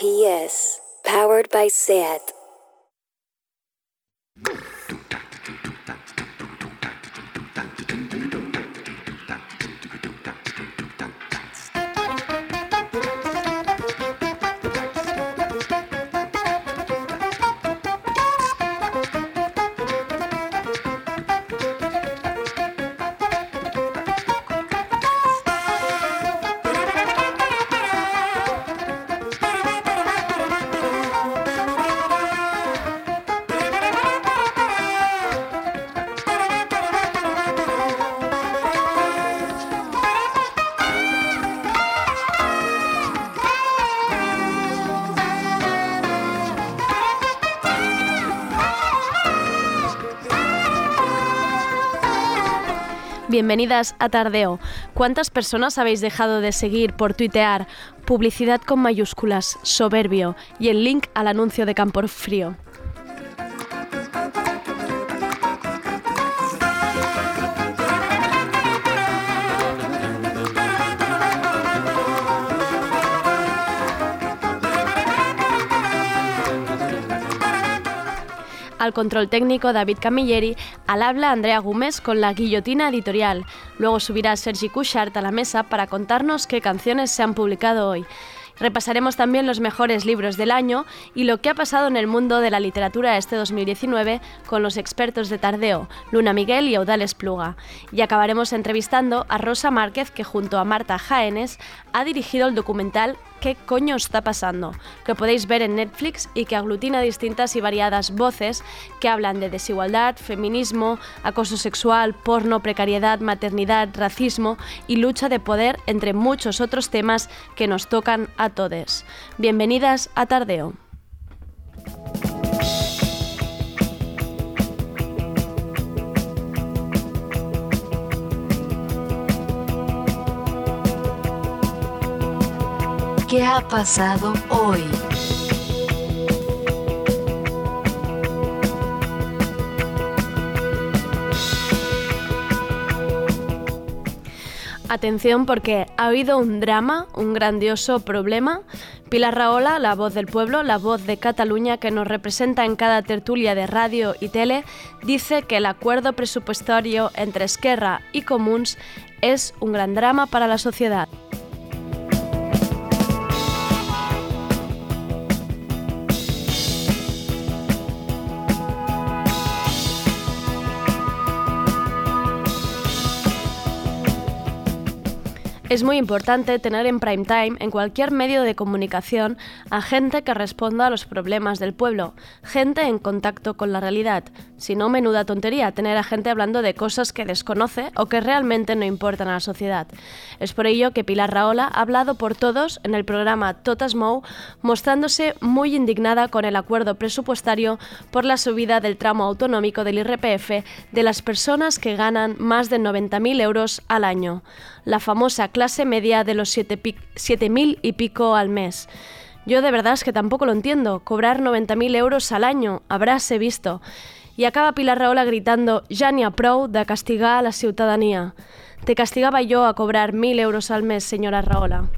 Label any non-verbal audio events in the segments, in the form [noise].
SPS, powered by SAT. Bienvenidas a Tardeo. ¿Cuántas personas habéis dejado de seguir por tuitear publicidad con mayúsculas, soberbio y el link al anuncio de Campor Frío? Al control técnico David Camilleri, al habla Andrea Gómez con la guillotina editorial. Luego subirá Sergi Cushart a la mesa para contarnos qué canciones se han publicado hoy. Repasaremos también los mejores libros del año y lo que ha pasado en el mundo de la literatura este 2019 con los expertos de Tardeo, Luna Miguel y Audales Pluga. Y acabaremos entrevistando a Rosa Márquez, que junto a Marta Jaénes ha dirigido el documental ¿Qué coño está pasando? que podéis ver en Netflix y que aglutina distintas y variadas voces que hablan de desigualdad, feminismo, acoso sexual, porno, precariedad, maternidad, racismo y lucha de poder, entre muchos otros temas que nos tocan a todos. Bienvenidas a Tardeo. ¿Qué ha pasado hoy? Atención porque ha habido un drama, un grandioso problema. Pilar Raola, la voz del pueblo, la voz de Cataluña que nos representa en cada tertulia de radio y tele, dice que el acuerdo presupuestario entre Esquerra y Comuns es un gran drama para la sociedad. Es muy importante tener en prime time en cualquier medio de comunicación a gente que responda a los problemas del pueblo, gente en contacto con la realidad. Si no, menuda tontería tener a gente hablando de cosas que desconoce o que realmente no importan a la sociedad. Es por ello que Pilar Raola ha hablado por todos en el programa Totas Mou, mostrándose muy indignada con el acuerdo presupuestario por la subida del tramo autonómico del IRPF de las personas que ganan más de 90.000 euros al año la famosa clase media de los 7.000 y pico al mes. Yo de verdad es que tampoco lo entiendo. Cobrar 90.000 euros al año, habráse visto. Y acaba Pilar Raola gritando «Ja n'hi prou de castigar a la ciudadanía». Te castigaba yo a cobrar 1.000 euros al mes, señora Raola.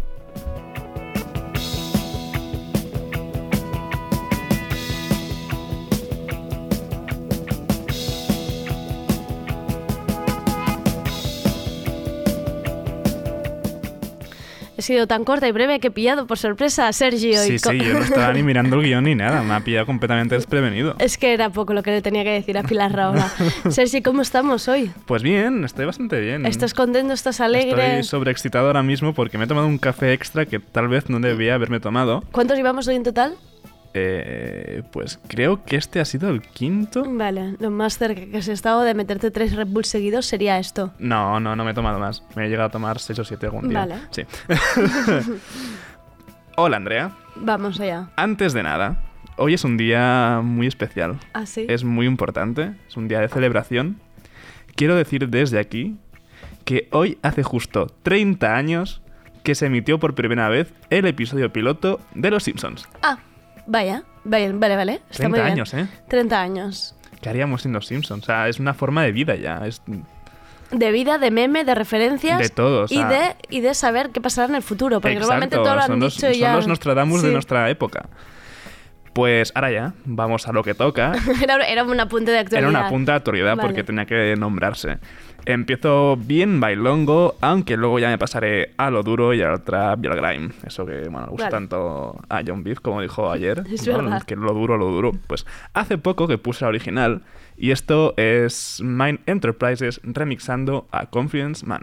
Sido tan corta y breve que he pillado por sorpresa a Sergio. Sí, sí, yo no estaba ni mirando el guion ni nada, me ha [laughs] pillado completamente desprevenido. Es que era poco lo que le tenía que decir a Pilar Raola. [laughs] Sergio, ¿cómo estamos hoy? Pues bien, estoy bastante bien. ¿Estás contento? ¿Estás alegre? Estoy sobreexcitado ahora mismo porque me he tomado un café extra que tal vez no debía haberme tomado. ¿Cuántos llevamos hoy en total? Eh, pues creo que este ha sido el quinto. Vale, lo más cerca que has estado de meterte tres Red Bull seguidos sería esto. No, no, no me he tomado más. Me he llegado a tomar seis o siete algún día. Vale. Sí. [laughs] Hola, Andrea. Vamos allá. Antes de nada, hoy es un día muy especial. ¿Ah, sí? Es muy importante. Es un día de celebración. Quiero decir desde aquí que hoy hace justo 30 años que se emitió por primera vez el episodio piloto de Los Simpsons. Ah, vaya. Vale, vale, vale. Está 30 muy bien. años, ¿eh? 30 años. ¿Qué haríamos sin Los Simpsons? O sea, es una forma de vida ya. Es... de vida, de meme, de referencias. De todo, o y, sea- de, y de saber qué pasará en el futuro. Porque normalmente Exacto, todo lo han los, dicho y son ya. los Nostradamus de Sí. nuestra época. Pues ahora ya, vamos a lo que toca. [laughs] era, era un apunte de actualidad. Era una punta de autoridad Vale. porque tenía que nombrarse. Empiezo bien bailongo, aunque luego ya me pasaré a lo duro y al trap y al grime. Eso que, bueno, gusta Vale. tanto a John Beef, como dijo [laughs] ayer. Es. Que lo duro, lo duro. Pues hace poco que puse la original y esto es Mind Enterprises remixando a Confidence Man.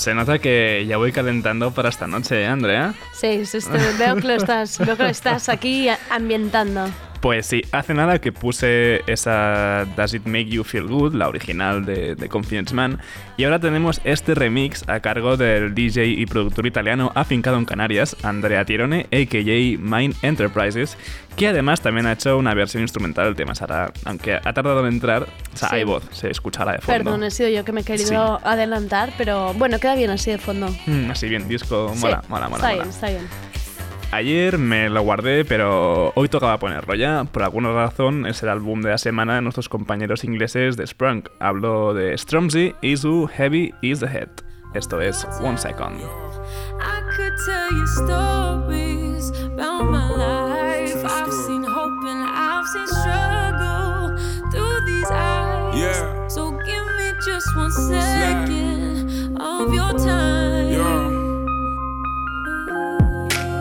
Se nota que ya voy calentando para esta noche, ¿eh, Andrea? Sí, sí, sí, veo que lo estás, veo que lo estás aquí ambientando. Pues sí, hace nada que puse esa Does It Make You Feel Good, la original de, de Confidence Man, y ahora tenemos este remix a cargo del DJ y productor italiano afincado en Canarias, Andrea Tirone, a.k.a. Mind Enterprises, que además también ha hecho una versión instrumental del tema Sara, aunque ha tardado en entrar, o sea, Sí. hay voz, se escuchará de fondo. Perdón, he sido yo que me he querido adelantar, pero bueno, queda bien así de fondo. Mm, así bien, disco, mola, Sí, mola, mola. Está mola. bien, está bien. Ayer me lo guardé, pero hoy tocaba ponerlo ya. Por alguna razón es el álbum de la semana de nuestros compañeros ingleses de Sprung. Hablo de Stromsy, Izu, Heavy is the Head. Esto es One Second. I could tell you stories about my life.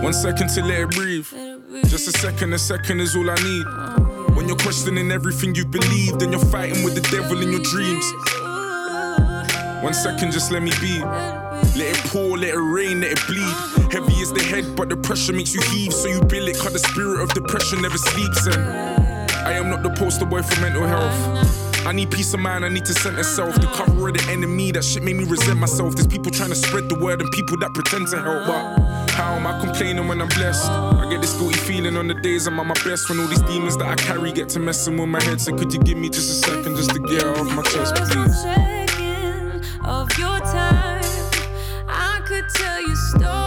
One second to let it breathe. Just a second, a second is all I need. When you're questioning everything you believe, then you're fighting with the devil in your dreams. One second, just let me be. Let it pour, let it rain, let it bleed. Heavy is the head, but the pressure makes you heave. So you bill it, cause the spirit of depression never sleeps. And I am not the poster boy for mental health. I need peace of mind, I need to center self. The cover of the enemy, that shit made me resent myself. There's people trying to spread the word and people that pretend to help. But how am I complaining when I'm blessed? I get this guilty feeling on the days I'm at my best when all these demons that I carry get to messing with my head. So could you give me just a second just to get off my chest, please? of your time. I could tell you stories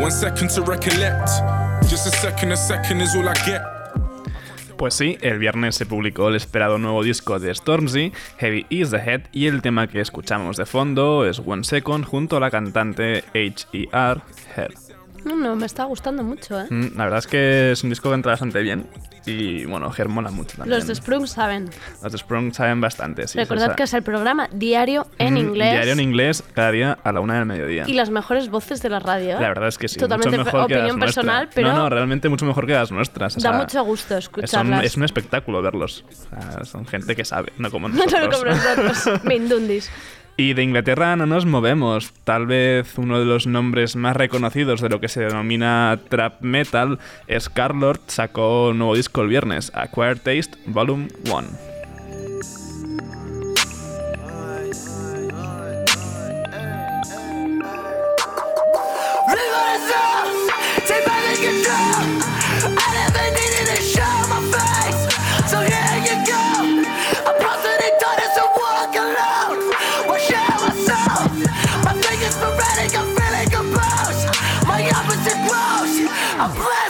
One second to recollect. Just a second, a second is all I get. Pues sí, el viernes se publicó el esperado nuevo disco de Stormzy, Heavy is the Head, y el tema que escuchamos de fondo es One Second junto a la cantante H.E.R. Her. No, no, me está gustando mucho, ¿eh? Mm, La verdad es que es un disco que entra bastante bien. Y bueno, Her mola mucho también. Los de Sprung saben. Los de Sprung saben bastante, sí. Recordad que es el programa diario en mm, inglés. Diario en inglés, cada día a la una del mediodía. Y las mejores voces de la radio. ¿eh? La verdad es que sí. Totalmente mucho mejor que opinión nuestras. personal, pero No, no, realmente mucho mejor que las nuestras. o da mucho gusto es un, escucharlas. es un espectáculo verlos. O sea, son gente que sabe, no como [laughs] No nosotros. como nosotros, [laughs] Mindundis. Y de Inglaterra no nos movemos. Tal vez uno de los nombres más reconocidos de lo que se denomina trap metal es Carlord, sacó un nuevo disco el viernes, Acquired Taste Volume 1. oppressed.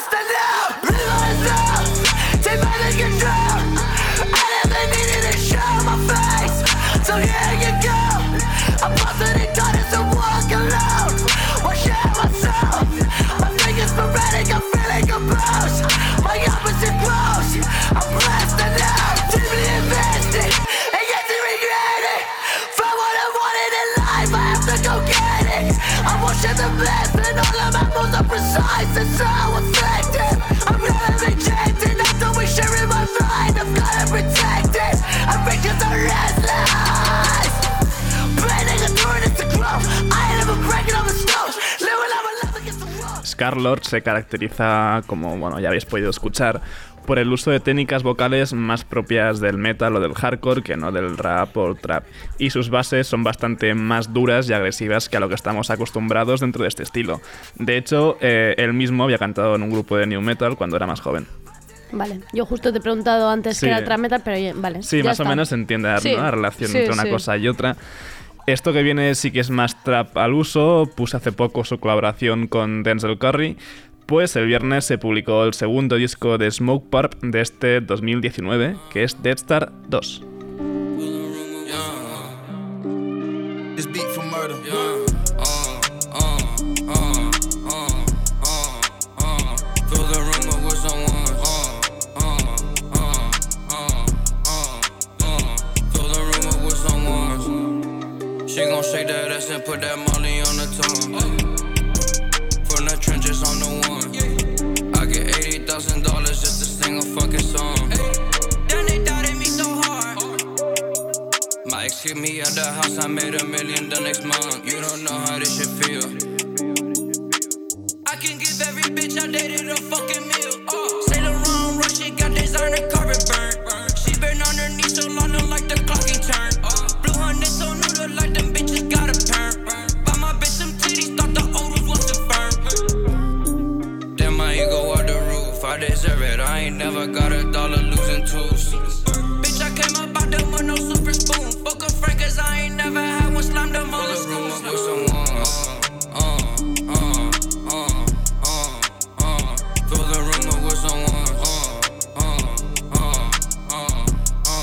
Scarlord se caracteriza como, bueno, ya habéis podido escuchar, por el uso de técnicas vocales más propias del metal o del hardcore que no del rap o trap. Y sus bases son bastante más duras y agresivas que a lo que estamos acostumbrados dentro de este estilo. De hecho, eh, él mismo había cantado en un grupo de new metal cuando era más joven. Vale, yo justo te he preguntado antes Sí. que era trap metal, pero vale. Sí, más o menos se entiende ¿no? Sí, la relación sí, entre una cosa y otra. Esto que viene sí que es más trap al uso, puse hace poco su colaboración con Denzel Curry, pues el viernes se publicó el segundo disco de Smoke Purp de este 2019, que es Dead Star 2. This beat for murder. Feel the rumor with someone. Uh, uh, uh, uh, uh, uh. Feel the rumor with someone. She gon' shake that ass and put that molly on the tongue. Thousand dollars just to sing a fucking song. Then they doubted me so hard. My ex kicked me out the house, I made a million the next month. You don't know how this shit feel. I can give every bitch I dated a fucking meal. Uh, Saint Laurent rush, she got designer carpet I got a dollar losing tools. Bitch, I came up out them with no super spoon. Fuck a friend, cause I ain't never had one slam them all the schools. with someone. Fill the room up with someone. Uh, uh, uh, uh, uh,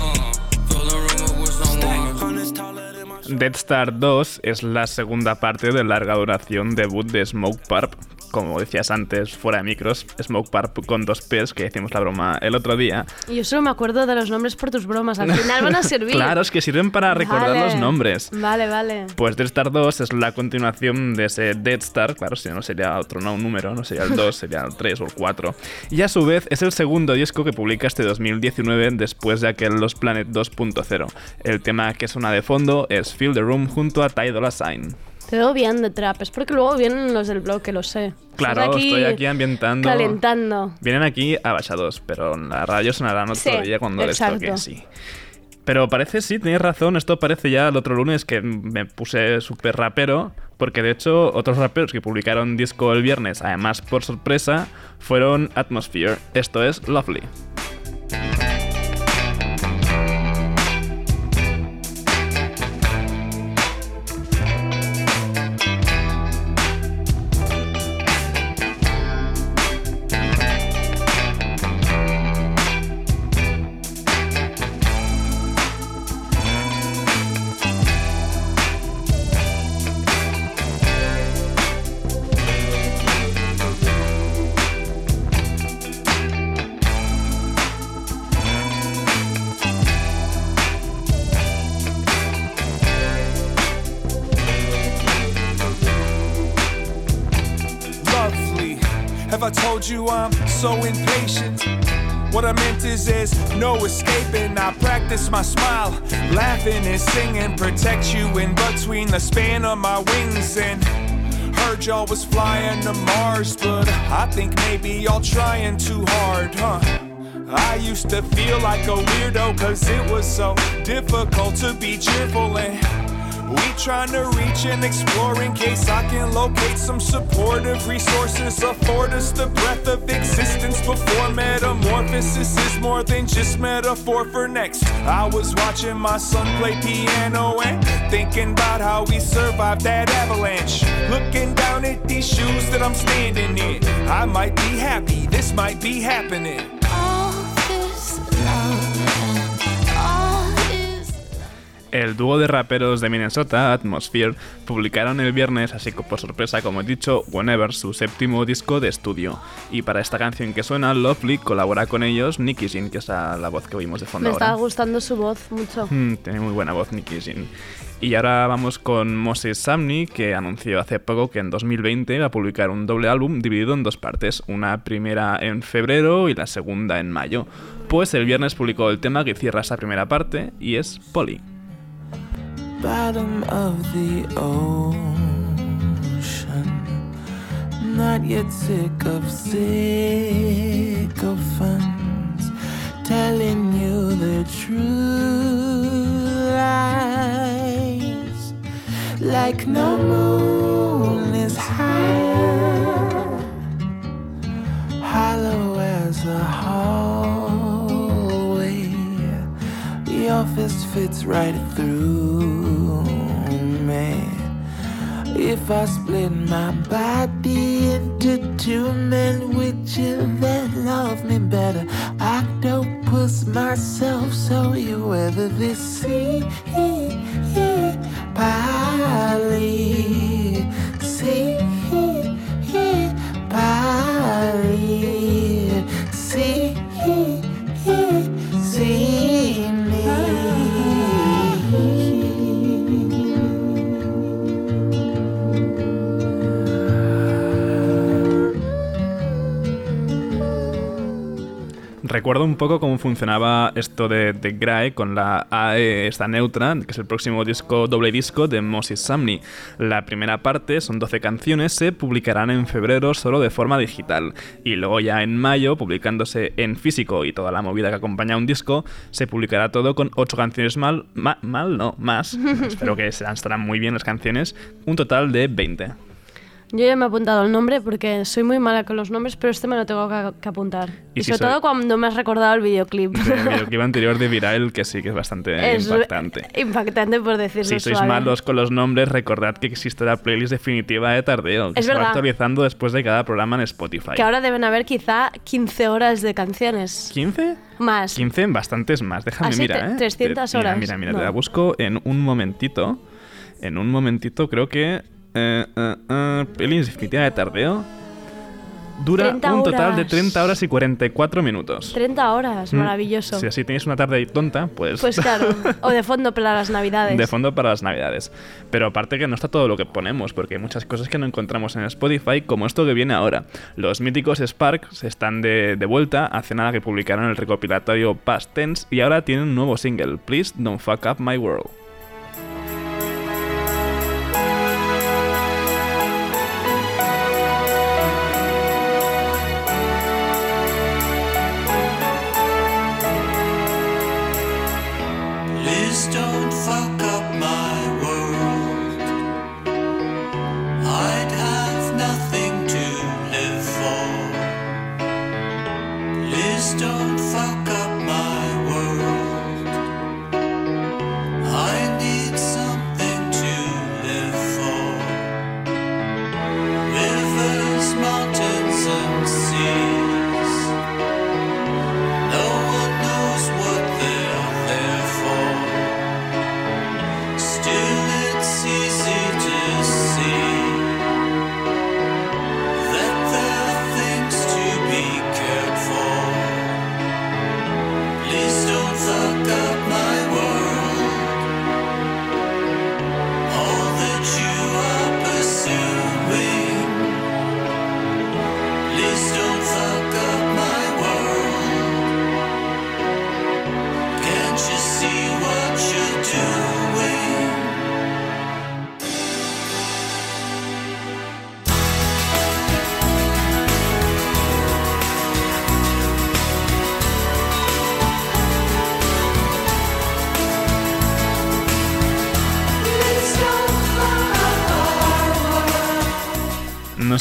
uh. Fill the room up with someone. Hundreds taller than my Dead Star 2 es la segunda parte de larga duración debut de Smoke Purp. Como decías antes, fuera de micros, Smoke Purp con dos P's, que hicimos la broma el otro día. Y yo solo me acuerdo de los nombres por tus bromas. Al final van a [laughs] servir. Claro, es que sirven para recordar Vale. los nombres. Vale, vale. Pues Dead Star 2 es la continuación de ese Dead Star, claro, si no sería otro no, un número, no sería el 2, [laughs] sería el 3 o el 4. Y a su vez es el segundo disco que publica este 2019 después de aquel Los Planet 2.0. El tema que suena de fondo es Feel the Room junto a Ty Dolla Sign. Te veo bien de trap. Es porque luego vienen los del blog, que lo sé. Claro, Estás estoy aquí ambientando. Calentando. Vienen aquí abaixados, pero en la radio sonarán otro Sí, día cuando les exacto. toque, sí. Pero parece, sí, tenéis razón, esto parece ya el otro lunes que me puse súper rapero, porque de hecho otros raperos que publicaron disco el viernes, además por sorpresa, fueron Atmosphere, esto es lovely. The span of my wings. And heard y'all was flying to Mars, but I think maybe y'all trying too hard, huh? I used to feel like a weirdo cause it was so difficult to be cheerful and we trying to reach and explore in case I can locate some supportive resources. Afford us the breath of existence before metamorphosis is more than just metaphor for next. I was watching my son play piano and thinking about how we survived that avalanche. Looking down at these shoes that I'm standing in, I might be happy, this might be happening. El dúo de raperos de Minnesota, Atmosphere, publicaron el viernes, así que por sorpresa, como he dicho, Whenever, su séptimo disco de estudio. Y para esta canción que suena, Lovely, colabora con ellos Nicky Sin, que es la, voz que oímos de fondo Me está ahora. gustando su voz mucho. Mm, tiene muy buena voz Nicky Sin. Y ahora vamos con Moses Samney, que anunció hace poco que en 2020 va a publicar un doble álbum dividido en dos partes, una primera en febrero y la segunda en mayo. Pues el viernes publicó el tema que cierra esa primera parte y es Polly. Bottom of the ocean. Not yet sick of sycophants telling you the true lies. Like no moon is high, hollow as a hallway. Your fist fits right through me. If I split my body into two men, would you then love me better? Octopus myself, so you weather this sea. Polly, see, Polly, see, Recuerdo un poco cómo funcionaba esto de, de Grae con la AE esta neutra, que es el próximo disco doble disco de Moses Sumney. La primera parte, son 12 canciones, se publicarán en febrero solo de forma digital. Y luego ya en mayo, publicándose en físico y toda la movida que acompaña a un disco, se publicará todo con 8 canciones mal, ma- mal no, más. [laughs] Espero que serán, estarán muy bien las canciones. Un total de 20. Yo ya me he apuntado el nombre porque soy muy mala con los nombres, pero este me lo tengo que, que apuntar. Y Y, si sobre soy- todo cuando me has recordado el videoclip. [laughs] Del videoclip anterior de Viral, que sí que es bastante [laughs] es impactante. impactante por decirlo Si sois suave. malos con los nombres, recordad que existe la playlist definitiva de Tardeo, que Es se va verdad. actualizando después de cada programa en Spotify. Que ahora deben haber quizá 15 horas de canciones. ¿15? Más. 15 bastantes más, déjame Así mirar, te- ¿eh? 300 Te- mira, horas. Mira, mira, No. te la busco en un momentito. En un momentito, creo que... Eh, eh, eh, definitiva de Tardeo dura 30 un total de horas. 30 horas y 44 minutos. 30 horas, Mm. maravilloso. Si así tenéis una tarde tonta, pues... Pues claro, [laughs] o de fondo para las navidades. De fondo para las navidades. Pero aparte que no está todo lo que ponemos, porque hay muchas cosas que no encontramos en Spotify, como esto que viene ahora. Los míticos Sparks están de, de vuelta, hace nada que publicaron el recopilatorio Past Tense y ahora tienen un nuevo single, Please Don't Fuck Up My World.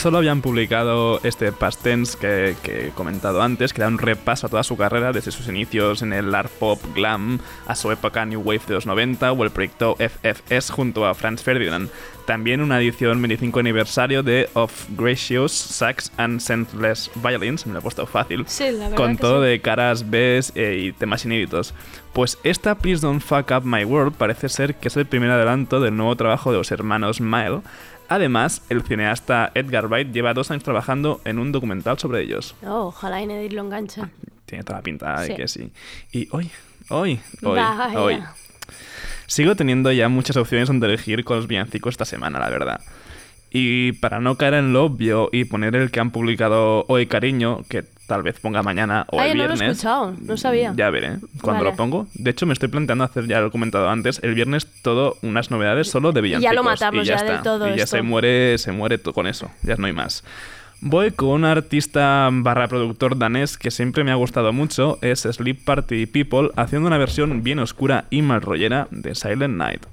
Solo habían publicado este Past Tense que, que he comentado antes, que da un repaso a toda su carrera desde sus inicios en el art pop glam a su época New Wave de los 90 o el proyecto FFS junto a Franz Ferdinand. También una edición 25 aniversario de Of Gracious Sax and Senseless Violins, me lo he puesto fácil, Sí, con todo sí. de caras B y temas inéditos. Pues esta Please Don't Fuck Up My World parece ser que es el primer adelanto del nuevo trabajo de los hermanos Mile. Además, el cineasta Edgar Wright lleva dos años trabajando en un documental sobre ellos. Oh, ojalá Inedir lo enganche. Tiene toda la pinta de Sí. que sí. Y hoy, hoy, hoy, Vaya. hoy. Sigo teniendo ya muchas opciones donde elegir con los villancicos esta semana, la verdad. Y para no caer en lo obvio y poner el que han publicado hoy, cariño, que tal vez ponga mañana o Ay, el no lo he viernes. escuchado, no sabía. Ya veré cuando Vale. lo pongo. De hecho, me estoy planteando hacer, ya lo he comentado antes, el viernes todo unas novedades solo de villancicos. Ya lo matamos y ya, está. todo Y ya esto. se muere, se muere con eso. Ya no hay más. Voy con un artista barra productor danés que siempre me ha gustado mucho, es Sleep Party People, haciendo una versión bien oscura y mal rollera de Silent Night.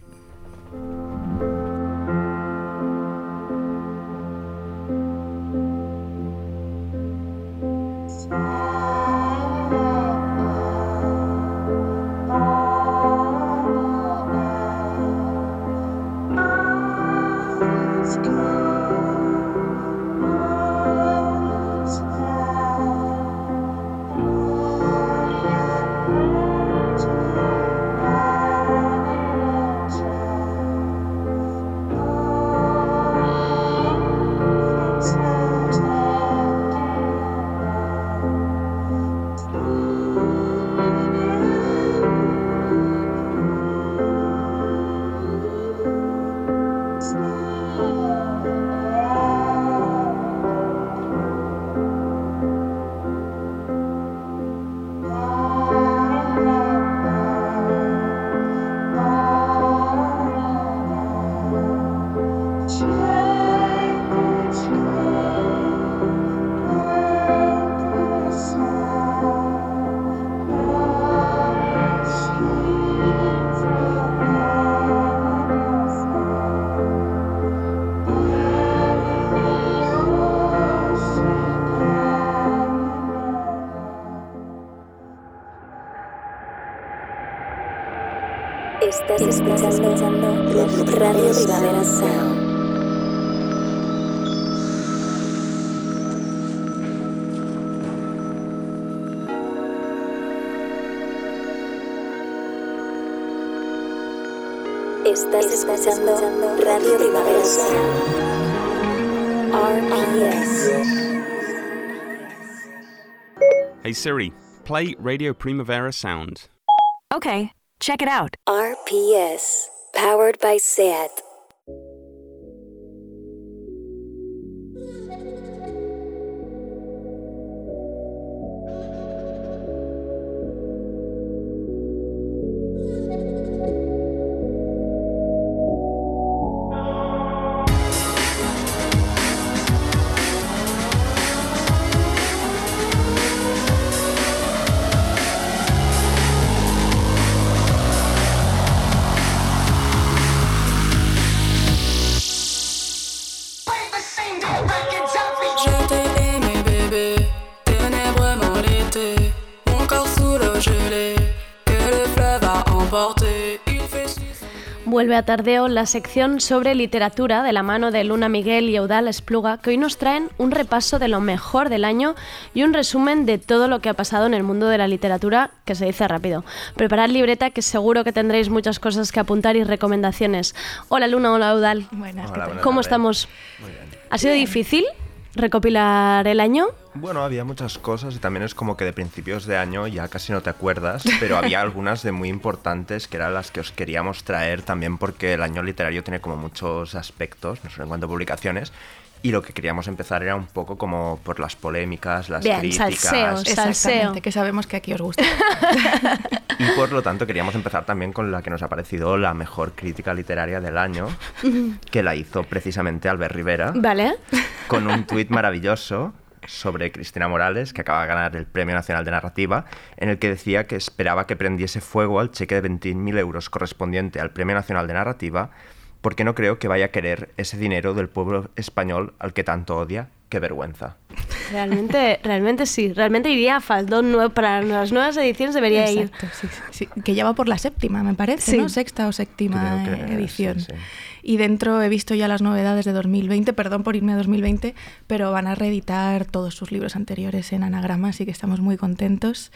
Estás escuchando Radio Primavera Sound. Estás escuchando Radio Primavera Sound. RPS. Hey Siri, play Radio Primavera Sound. Okay, check it out. RPS, powered by SAT. A Tardeo la sección sobre literatura de la mano de Luna Miguel y Eudal Espluga, que hoy nos traen un repaso de lo mejor del año y un resumen de todo lo que ha pasado en el mundo de la literatura, que se dice rápido. Preparad libreta, que seguro que tendréis muchas cosas que apuntar y recomendaciones. Hola Luna, hola Eudal. Buenas, Hola, ¿qué tal? buenas ¿Cómo estamos? Muy bien. ¿Ha sido difícil recopilar el año? Bueno, había muchas cosas y también es como que de principios de año ya casi no te acuerdas, [laughs] pero había algunas de muy importantes que eran las que os queríamos traer también porque el año literario tiene como muchos aspectos, no solo en cuanto a publicaciones, y lo que queríamos empezar era un poco como por las polémicas, las Bien, críticas, salseos. Salseo. Exactamente, que sabemos que aquí os gusta. [laughs] y por lo tanto queríamos empezar también con la que nos ha parecido la mejor crítica literaria del año, que la hizo precisamente Albert Rivera. Vale. con un tuit maravilloso sobre Cristina Morales, que acaba de ganar el Premio Nacional de Narrativa, en el que decía que esperaba que prendiese fuego al cheque de 21.000 euros correspondiente al Premio Nacional de Narrativa, porque no creo que vaya a querer ese dinero del pueblo español al que tanto odia. ¡Qué vergüenza! Realmente, realmente sí. Realmente iría a Faldón nuevo para las nuevas ediciones debería ir. Sí, sí, sí. Que ya va por la séptima, me parece, Sí. ¿no? Sexta o séptima que edición. sí, sí. Y dentro he visto ya las novedades de 2020, perdón por irme a 2020, pero van a reeditar todos sus libros anteriores en anagrama, así que estamos muy contentos.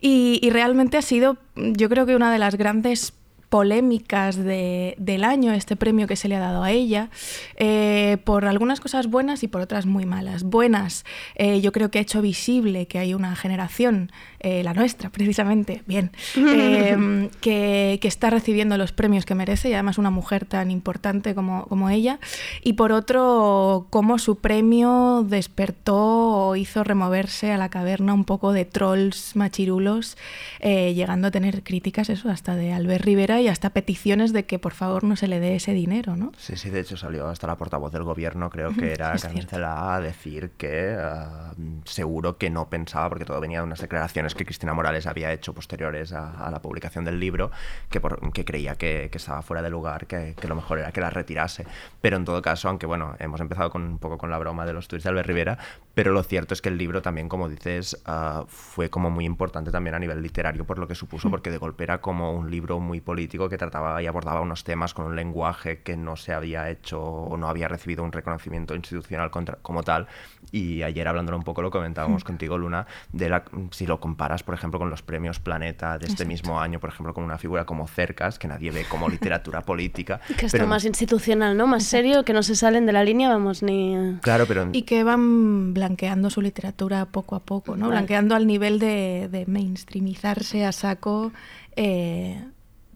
Y, y realmente ha sido, yo creo que una de las grandes polémicas de, del año, este premio que se le ha dado a ella, eh, por algunas cosas buenas y por otras muy malas. Buenas, eh, yo creo que ha hecho visible que hay una generación, eh, la nuestra [laughs] precisamente, bien, eh, [laughs] que, que está recibiendo los premios que merece y además una mujer tan importante como, como ella. Y por otro, cómo su premio despertó o hizo removerse a la caverna un poco de trolls machirulos, eh, llegando a tener críticas, eso, hasta de Albert Rivera y hasta peticiones de que por favor no se le dé ese dinero, ¿no? Sí, sí, de hecho salió hasta la portavoz del gobierno, creo que [laughs] era Es Carmen cierto. Cela, a decir que ah, seguro que no pensaba, porque todo venía de unas declaraciones que Cristina Morales había hecho posteriores a, a la publicación del libro, que, por- que creía que, que estaba fuera de lugar, que, que lo mejor era que la retirase. Pero en todo caso, aunque bueno, hemos empezado con, un poco con la broma de los tweets de Albert Rivera, pero lo cierto es que el libro también, como dices, ah, fue como muy importante también a nivel literario por lo que supuso, porque de golpe era como un libro muy político que trataba y abordaba unos temas con un lenguaje que no se había hecho o no había recibido un reconocimiento institucional contra- como tal. Y ayer hablándolo un poco lo comentábamos Mm. contigo, Luna, de la, si lo comparas, por ejemplo, con los premios Planeta de este Exacto. mismo año, por ejemplo, con una figura como Cercas, que nadie ve como literatura [laughs] política. Que está pero- más institucional, ¿no? Más serio, que no se salen de la línea, vamos, ni... Claro, pero Y que van blanqueando su literatura poco a poco, ¿no? Vale. Blanqueando al nivel de, de mainstreamizarse a saco eh,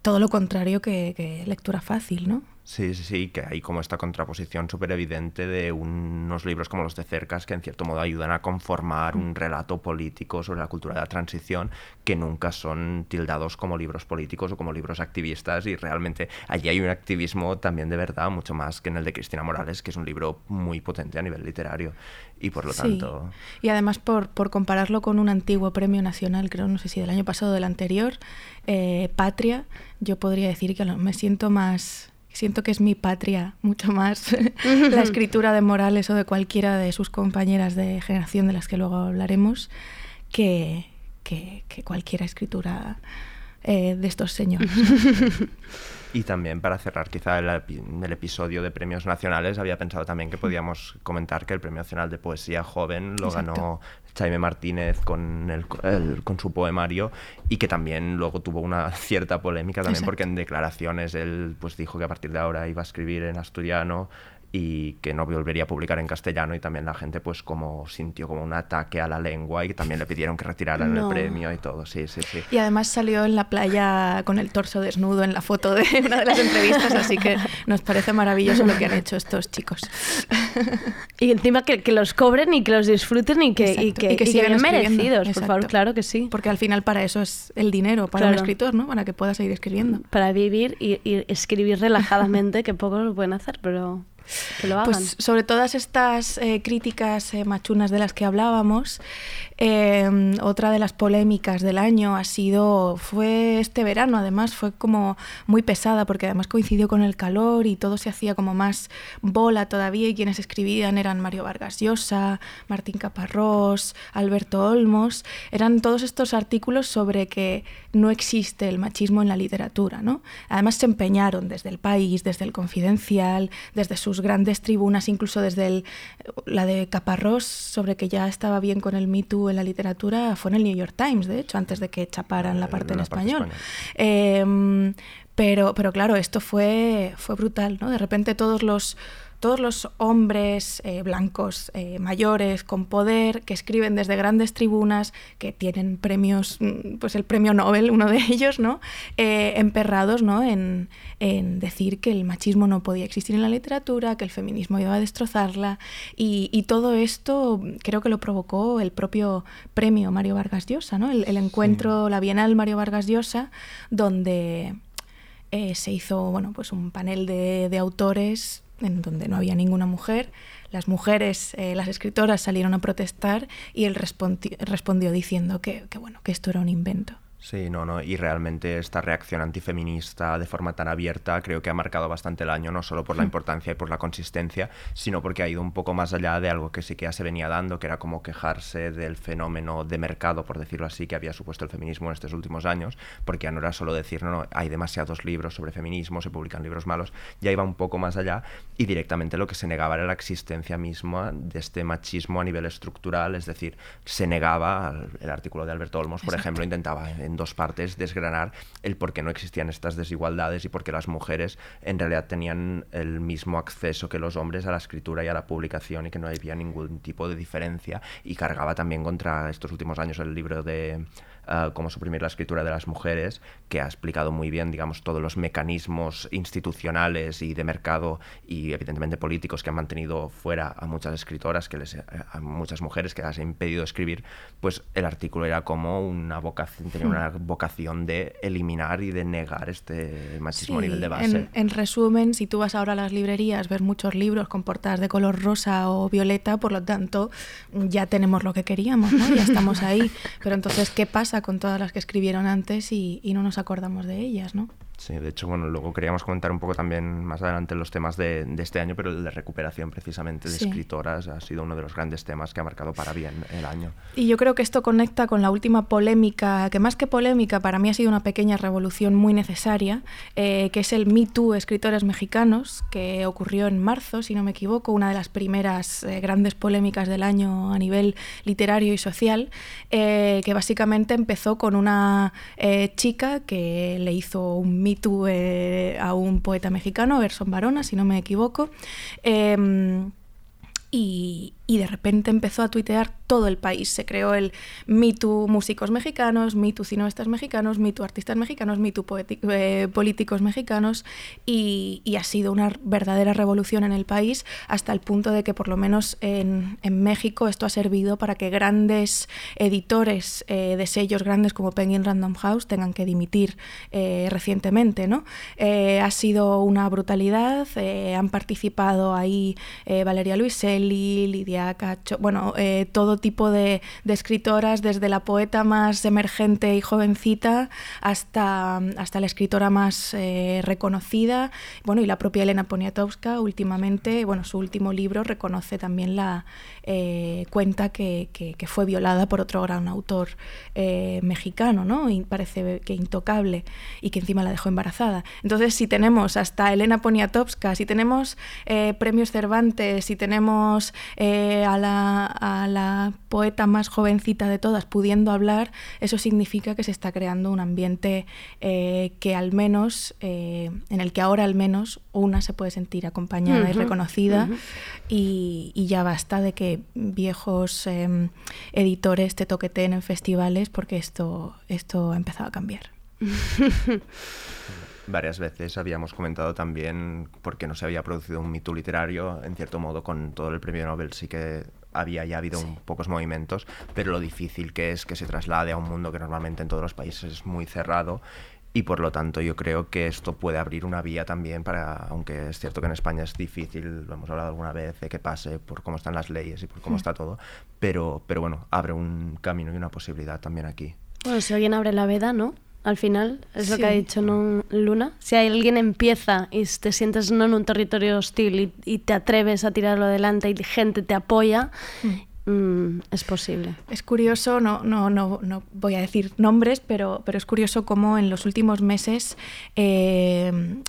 todo lo contrario que, que lectura fácil, ¿no? Sí, sí, sí, que hay como esta contraposición súper evidente de unos libros como los de Cercas que en cierto modo ayudan a conformar un relato político sobre la cultura de la transición que nunca son tildados como libros políticos o como libros activistas y realmente allí hay un activismo también de verdad mucho más que en el de Cristina Morales que es un libro muy potente a nivel literario y por lo Sí. tanto... Y además por, por compararlo con un antiguo premio nacional, creo, no sé si del año pasado o del anterior, eh, Patria, yo podría decir que lo- me siento más... Siento que es mi patria mucho más [laughs] la escritura de Morales o de cualquiera de sus compañeras de generación de las que luego hablaremos que, que, que cualquier escritura eh, de estos señores. [laughs] Y también para cerrar quizá el, el episodio de premios nacionales, había pensado también que podíamos comentar que el Premio Nacional de Poesía Joven lo Exacto. ganó Jaime Martínez con, el, el- con su poemario y que también luego tuvo una [laughs] cierta polémica también Exacto. porque en declaraciones él pues dijo que a partir de ahora iba a escribir en asturiano y que no volvería a publicar en castellano y también la gente pues como sintió como un ataque a la lengua y también le pidieron que retiraran No. el premio y todo, sí, sí, sí. Y además salió en la playa con el torso desnudo en la foto de [laughs] una de las entrevistas, así que nos parece maravilloso lo que han hecho estos chicos. Y encima que, que los cobren y que los disfruten y que, y Exacto, que, y que sigan merecidos, por favor, Exacto. claro que sí. Porque al final para eso es el dinero, para un Claro. escritor, ¿no? Para que pueda seguir escribiendo. Para vivir y, y escribir relajadamente, que pocos lo pueden hacer, pero que lo hagan. Pues sobre todas estas eh, críticas eh, machunas de las que hablábamos, eh, otra de las polémicas del año ha sido, fue este verano, además fue como muy pesada porque además coincidió con el calor y todo se hacía como más bola todavía y quienes escribían eran Mario Vargas Llosa, Martín Caparrós, Alberto Olmos, eran todos estos artículos sobre que no existe el machismo en la literatura, ¿no? Además se empeñaron desde el país, desde el confidencial, desde sus grandes tribunas, incluso desde el- la de Caparrós, sobre que ya estaba bien con el Me Too en la literatura, fue en el New York Times, de hecho, antes de que chaparan la parte en la español. Eh, pero, pero claro, esto fue, fue brutal, ¿no? De repente todos los, todos los hombres eh, blancos eh, mayores con poder que escriben desde grandes tribunas, que tienen premios, mm, pues el premio Nobel, uno de ellos, ¿no? Eh, emperrados ¿no? En, en decir que el machismo no podía existir en la literatura, que el feminismo iba a destrozarla. Y, y todo esto creo que lo provocó el propio premio Mario Vargas Llosa, ¿no? El, el encuentro, la Bienal Mario Vargas Llosa, donde eh, se hizo bueno, pues un panel de, de autores en donde no había ninguna mujer. Las mujeres, eh, las escritoras salieron a protestar y él respondi- respondió diciendo que, que, bueno, que esto era un invento. Sí, no, no, y realmente esta reacción antifeminista de forma tan abierta creo que ha marcado bastante el año, no solo por la importancia y por la consistencia, sino porque ha ido un poco más allá de algo que sí que ya se venía dando, que era como quejarse del fenómeno de mercado, por decirlo así, que había supuesto el feminismo en estos últimos años, porque ya no era solo decir, no, no, hay demasiados libros sobre feminismo, se publican libros malos, ya iba un poco más allá y directamente lo que se negaba era la existencia misma de este machismo a nivel estructural, es decir, se negaba, el artículo de Alberto Olmos, por Exacto. ejemplo, intentaba dos partes desgranar el por qué no existían estas desigualdades y por qué las mujeres en realidad tenían el mismo acceso que los hombres a la escritura y a la publicación y que no había ningún tipo de diferencia y cargaba también contra estos últimos años el libro de uh, Cómo suprimir la escritura de las mujeres, que ha explicado muy bien, digamos, todos los mecanismos institucionales y de mercado y evidentemente políticos que han mantenido fuera a muchas escritoras, que les, a muchas mujeres que les han impedido escribir, pues el artículo era como una vocación, tenía una vocación de eliminar y de negar este machismo Sí, a nivel de base. En, en resumen, si tú vas ahora a las librerías, ves muchos libros con portadas de color rosa o violeta, por lo tanto, ya tenemos lo que queríamos, ¿no? Ya estamos ahí. Pero entonces, ¿qué pasa con todas las que escribieron antes y, y no nos acordamos de ellas, ¿no? Sí, de hecho, bueno, luego queríamos comentar un poco también más adelante los temas de, de este año, pero el de recuperación precisamente de Sí. escritoras ha sido uno de los grandes temas que ha marcado para bien el año. Y yo creo que esto conecta con la última polémica, que más que polémica, para mí ha sido una pequeña revolución muy necesaria, eh, que es el Me Too Escritores Mexicanos, que ocurrió en marzo, si no me equivoco, una de las primeras eh, grandes polémicas del año a nivel literario y social, eh, que básicamente empezó con una eh, chica que le hizo un Me Eh, a un poeta mexicano, Erson Barona, si no me equivoco. Em, y, y de repente empezó a tuitear todo el país. Se creó el Me Too músicos mexicanos, Me Too cineastas mexicanos, Me Too artistas mexicanos, Me Too eh, políticos mexicanos y, ha sido una verdadera revolución en el país hasta el punto de que por lo menos en, México esto ha servido para que grandes editores eh, de sellos grandes como Penguin Random House tengan que dimitir eh, recientemente. ¿no? Ha sido una brutalidad, han participado ahí Valeria Luiselli, Lidia Cacho, bueno, todo tipo de, escritoras, desde la poeta más emergente y jovencita hasta, hasta la escritora más eh, reconocida. Bueno, y la propia Elena Poniatowska últimamente, bueno, su último libro reconoce también la eh, cuenta que, que- fue violada por otro gran autor eh, mexicano, ¿no? Y parece que intocable y que encima la dejó embarazada. Entonces, si tenemos hasta Elena Poniatowska, si tenemos premios Cervantes, si tenemos a la poeta más jovencita de todas pudiendo hablar, eso significa que se está creando un ambiente eh, que al menos, eh, en el que ahora al menos una se puede sentir acompañada y reconocida y, y ya basta de que viejos em, editores te toqueteen en festivales porque esto, esto ha empezado a cambiar. [laughs] Varias veces habíamos comentado también por qué no se había producido un mito literario, en cierto modo con todo el premio Nobel sí que había ya habido un- pocos movimientos, pero lo difícil que es que se traslade a un mundo que normalmente en todos los países es muy cerrado y por lo tanto yo creo que esto puede abrir una vía también para, aunque es cierto que en España es difícil, lo hemos hablado alguna vez, de que pase por cómo están las leyes y por cómo Mm. está todo, pero, pero bueno, abre un camino y una posibilidad también aquí. Bueno, si alguien abre la veda, ¿no? Al final, es lo que ha dicho ¿no, Luna. Si alguien empieza y te sientes no en un territorio hostil y, y te atreves a tirarlo adelante y gente te apoya, mm, es posible. Es curioso, no, no, no, no voy a decir nombres, pero, pero es curioso cómo en los últimos meses eh,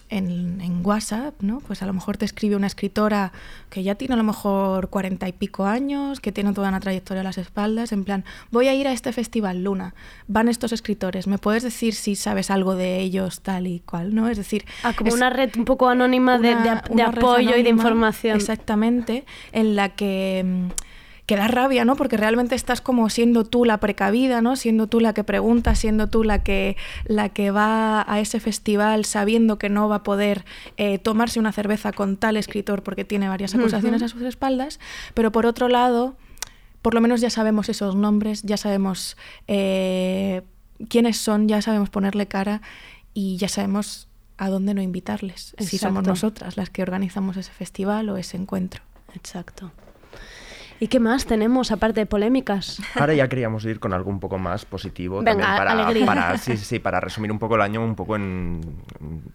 en, en WhatsApp, ¿no? Pues a lo mejor te escribe una escritora que ya tiene a lo mejor cuarenta y pico años, que tiene toda una trayectoria a las espaldas, en plan, voy a ir a este festival, Luna, van estos escritores, ¿me puedes decir si sabes algo de ellos tal y cual, ¿no? Es decir... Ah, como es- una red un poco anónima de, de apoyo y de información. Exactamente, en la que, mm, que da rabia, ¿no? Porque realmente estás como siendo tú la precavida, ¿no? Siendo tú la que pregunta, siendo tú la que, la que va a ese festival sabiendo que no va a poder eh, tomarse una cerveza con tal escritor porque tiene varias acusaciones a sus espaldas, pero por otro lado, por lo menos ya sabemos esos nombres, ya sabemos eh, quiénes son, ya sabemos ponerle cara y ya sabemos a dónde no invitarles, si somos nosotras las que organizamos ese festival o ese encuentro. Exacto. ¿Y qué más tenemos aparte de polémicas? Ahora ya queríamos ir con algo un poco más positivo Venga, también para, alegría. para- sí, sí, sí, para resumir un poco el año, un poco en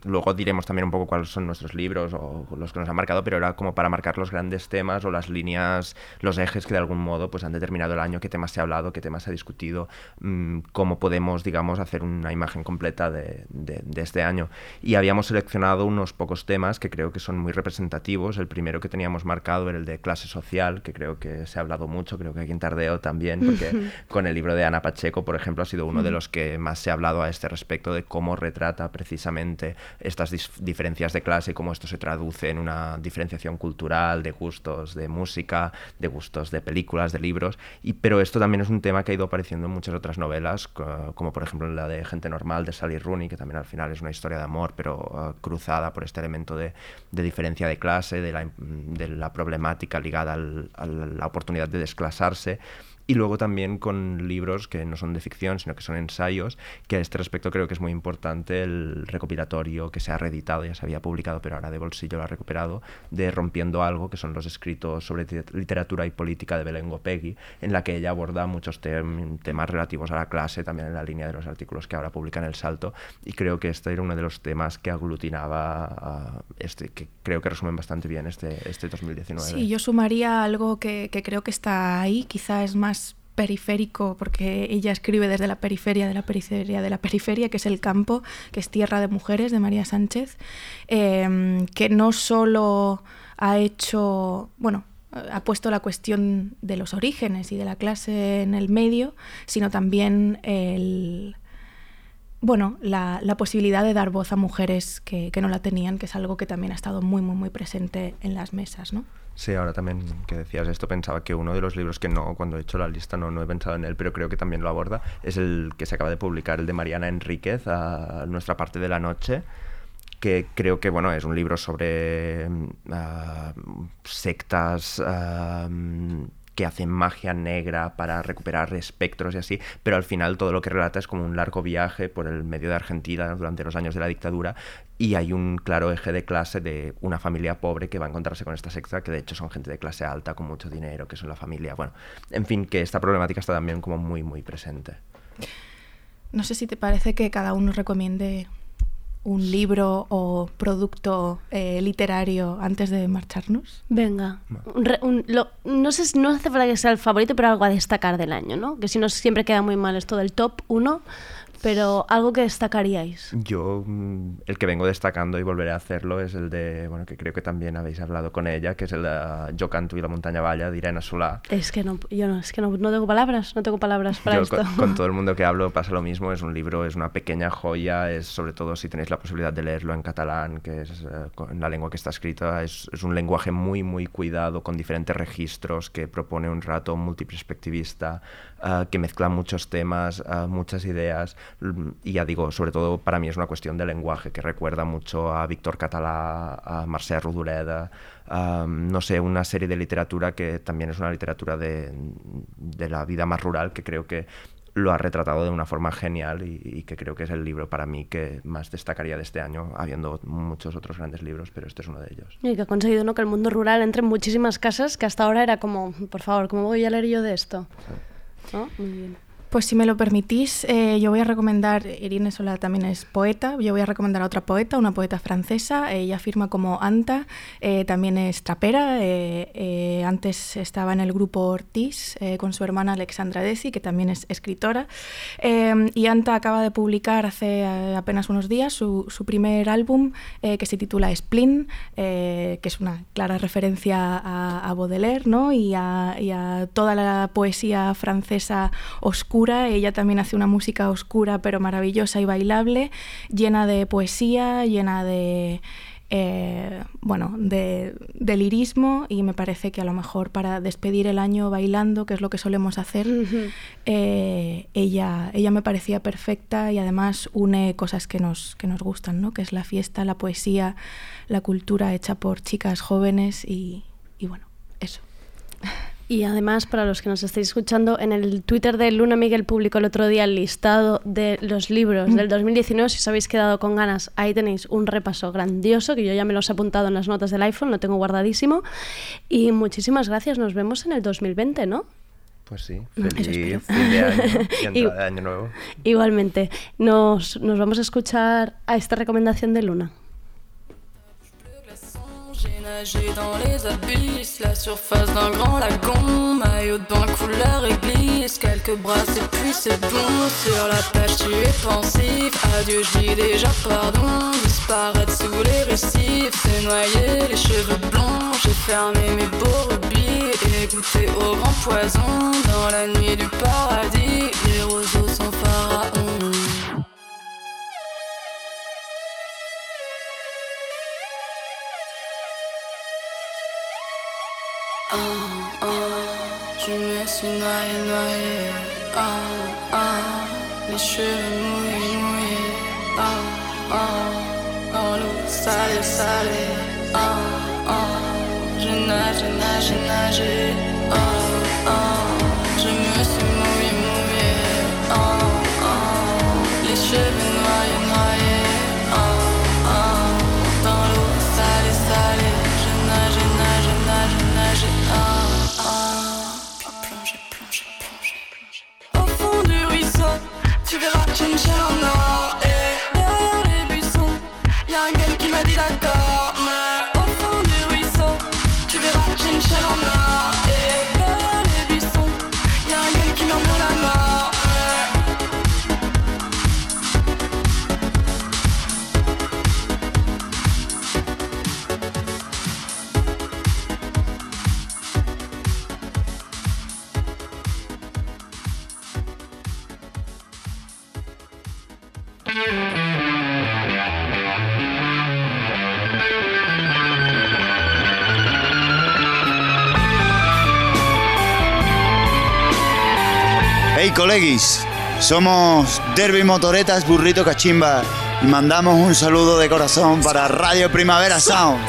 luego diremos también un poco cuáles son nuestros libros o los que nos han marcado, pero era como para marcar los grandes temas o las líneas, los ejes que de algún modo pues han determinado el año, qué temas se ha hablado, qué temas se ha discutido, mm, cómo podemos, digamos, hacer una imagen completa de, de- de este año. Y habíamos seleccionado unos pocos temas que creo que son muy representativos. El primero que teníamos marcado era el de clase social, que creo que que se ha hablado mucho, creo que aquí en Tardeo también, porque con el libro de Ana Pacheco, por ejemplo, ha sido uno de los que más se ha hablado a este respecto de cómo retrata precisamente estas diferencias de clase y cómo esto se traduce en una diferenciación cultural, de gustos de música, de gustos de películas, de libros, y, pero esto también es un tema que ha ido apareciendo en muchas otras novelas, como por ejemplo la de Gente Normal de Sally Rooney, que también al final es una historia de amor, pero ah, cruzada por este elemento de, de diferencia de clase, de la, de la problemática ligada al, a la oportunidad de desclasarse y luego también con libros que no son de ficción, sino que son ensayos, que a este respecto creo que es muy importante el recopilatorio que se ha reeditado, ya se había publicado, pero ahora de bolsillo lo ha recuperado, de Rompiendo Algo, que son los escritos sobre literatura y política de Belén Gopegui, en la que ella aborda muchos temas relativos a la clase, también en la línea de los artículos que ahora publica en El Salto, y creo que este era uno de los temas que aglutinaba, este, que creo que resumen bastante bien este, este 2019. Sí, yo sumaría algo que, que creo que está ahí, quizá es más periférico, porque ella escribe desde la periferia de la periferia de la periferia, que es el campo, que es Tierra de Mujeres, de María Sánchez, em, que no solo ha hecho, bueno, ha puesto la cuestión de los orígenes y de la clase en el medio, sino también el, bueno, la, posibilidad de dar voz a mujeres que, no la tenían, que es algo que también ha estado muy, muy, muy presente en las mesas, ¿no? Sí, ahora también que decías esto, pensaba que uno de los libros que no, cuando he hecho la lista no, no he pensado en él, pero creo que también lo aborda, es el que se acaba de publicar, el de Mariana Enríquez, a Nuestra parte de la noche, que creo que bueno, es un libro sobre uh, sectas, uh, que hacen magia negra para recuperar espectros y así, pero al final todo lo que relata es como un largo viaje por el medio de Argentina durante los años de la dictadura y hay un claro eje de clase de una familia pobre que va a encontrarse con esta secta, que de hecho son gente de clase alta con mucho dinero, que son la familia, bueno, en fin, que esta problemática está también como muy, muy presente. No sé si te parece que cada uno recomiende un libro o producto eh, literario antes de marcharnos? Venga, no sé, no hace falta que sea el favorito, pero algo a destacar del año, ¿no? Que si no siempre queda muy mal esto del top 1, pero algo que destacaríais. Yo, mm, el que vengo destacando y volveré a hacerlo es el de, bueno, que creo que también habéis hablado con ella, que es el de Yo canto y la montaña valla, de Irene Solá. Es que no, yo no, es que no, no tengo palabras, no tengo palabras para esto. Con, todo el [laughs] mundo que hablo pasa lo mismo, es un libro, es una pequeña joya, es sobre todo si tenéis la posibilidad de leerlo en catalán, que es eh, en la lengua que está escrita, es, es, un lenguaje muy, muy cuidado, con diferentes registros, que propone un rato multiperspectivista, uh, que mezcla muchos temas, uh, muchas ideas y ya digo, sobre todo para mí es una cuestión de lenguaje que recuerda mucho a Víctor Catalá, a Marcel Rodoreda, no sé, una serie de literatura que también es una literatura de, de, la vida más rural que creo que lo ha retratado de una forma genial y, que creo que es el libro para mí que más destacaría de este año, habiendo muchos otros grandes libros, pero este es uno de ellos. Y que ha conseguido ¿no? que el mundo rural entre en muchísimas casas que hasta ahora era como, por favor, ¿cómo voy a leer yo de esto? Muy bien. Pues si me lo permitís, eh, yo voy a recomendar, Irene Sola también es poeta, yo voy a recomendar a otra poeta, una poeta francesa, ella firma como Anta, eh, también es trapera, eh, antes estaba en el grupo Ortiz con su hermana Alexandra Desi, que también es escritora, y Anta acaba de publicar hace apenas unos días su, primer álbum que se titula Splin, que es una clara referencia a, Baudelaire ¿no? y, a, y a toda la poesía francesa oscura ella también hace una música oscura pero maravillosa y bailable, llena de poesía, llena de... Eh, bueno, de, lirismo y me parece que a lo mejor para despedir el año bailando, que es lo que solemos hacer, eh, ella, ella me parecía perfecta y además une cosas que nos, que nos gustan, ¿no? que es la fiesta, la poesía, la cultura hecha por chicas jóvenes y, y bueno, eso. [laughs] Y además, para los que nos estéis escuchando, en el Twitter de Luna Miguel publicó el otro día el listado de los libros del 2019. Si os habéis quedado con ganas, ahí tenéis un repaso grandioso, que yo ya me los he apuntado en las notas del iPhone, lo tengo guardadísimo. Y muchísimas gracias, nos vemos en el 2020, ¿no? Pues sí, feliz fin de año y [laughs] entrada de año nuevo. Igualmente, nos, nos vamos a escuchar a esta recomendación de Luna. Nager dans les abysses, la surface d'un grand lagon, maillot de bain couleur église, quelques bras et puis c'est bon. Sur la page tu es pensif, adieu j'ai déjà pardon, disparaître sous les récifs, c'est noyer les cheveux blancs, j'ai fermé mes beaux rubis et goûter au grand poison. Dans la nuit du paradis, les roseaux sont pharaons. Ah, ah, je me suis noyé, noyé. Ah, ah, les cheveux mouillés, mouillés. Ah, ah, dans l'eau salée, salée. Ah, ah, je nage, je nage, je nage. Coleguis, somos Derby Motoretas Burrito Cachimba. Y mandamos un saludo de corazón para Radio Primavera Sound.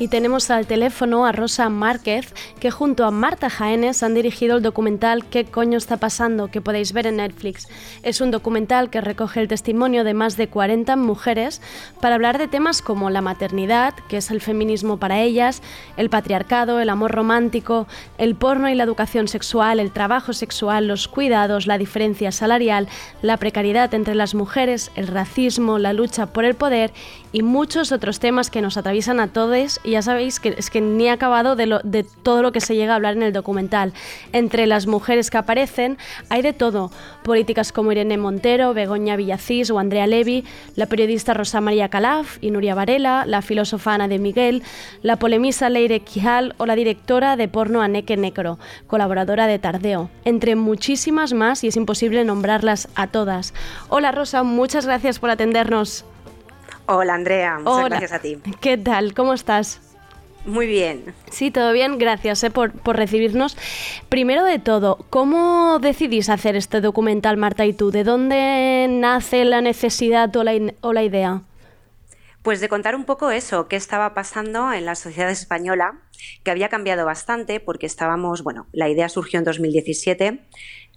Y tenemos al teléfono a Rosa Márquez, que junto a Marta Jaénes han dirigido el documental ¿Qué coño está pasando? que podéis ver en Netflix. Es un documental que recoge el testimonio de más de 40 mujeres para hablar de temas como la maternidad, que es el feminismo para ellas, el patriarcado, el amor romántico, el porno y la educación sexual, el trabajo sexual, los cuidados, la diferencia salarial, la precariedad entre las mujeres, el racismo, la lucha por el poder y muchos otros temas que nos atraviesan a todos y ya sabéis que es que ni he acabado de, lo- de todo lo que se llega a hablar en el documental. Entre las mujeres que aparecen hay de todo, políticas como Irene Montero, Begoña Villacís o Andrea Levy, la periodista Rosa María Calaf y Nuria Varela, la filósofa Ana de Miguel, la polemista Leire Quijal o la directora de porno Aneke Necro, colaboradora de Tardeo, entre muchísimas más y es imposible nombrarlas a todas. Hola Rosa, muchas gracias por atendernos. Hola Andrea, muchas Hola. gracias a ti. ¿Qué tal? ¿Cómo estás? Muy bien. Sí, todo bien, gracias eh, por, por recibirnos. Primero de todo, ¿cómo decidís hacer este documental, Marta y tú? ¿De dónde nace la necesidad o la, o la idea? Pues de contar un poco eso, qué estaba pasando en la sociedad española, que había cambiado bastante porque estábamos, bueno, la idea surgió en 2017,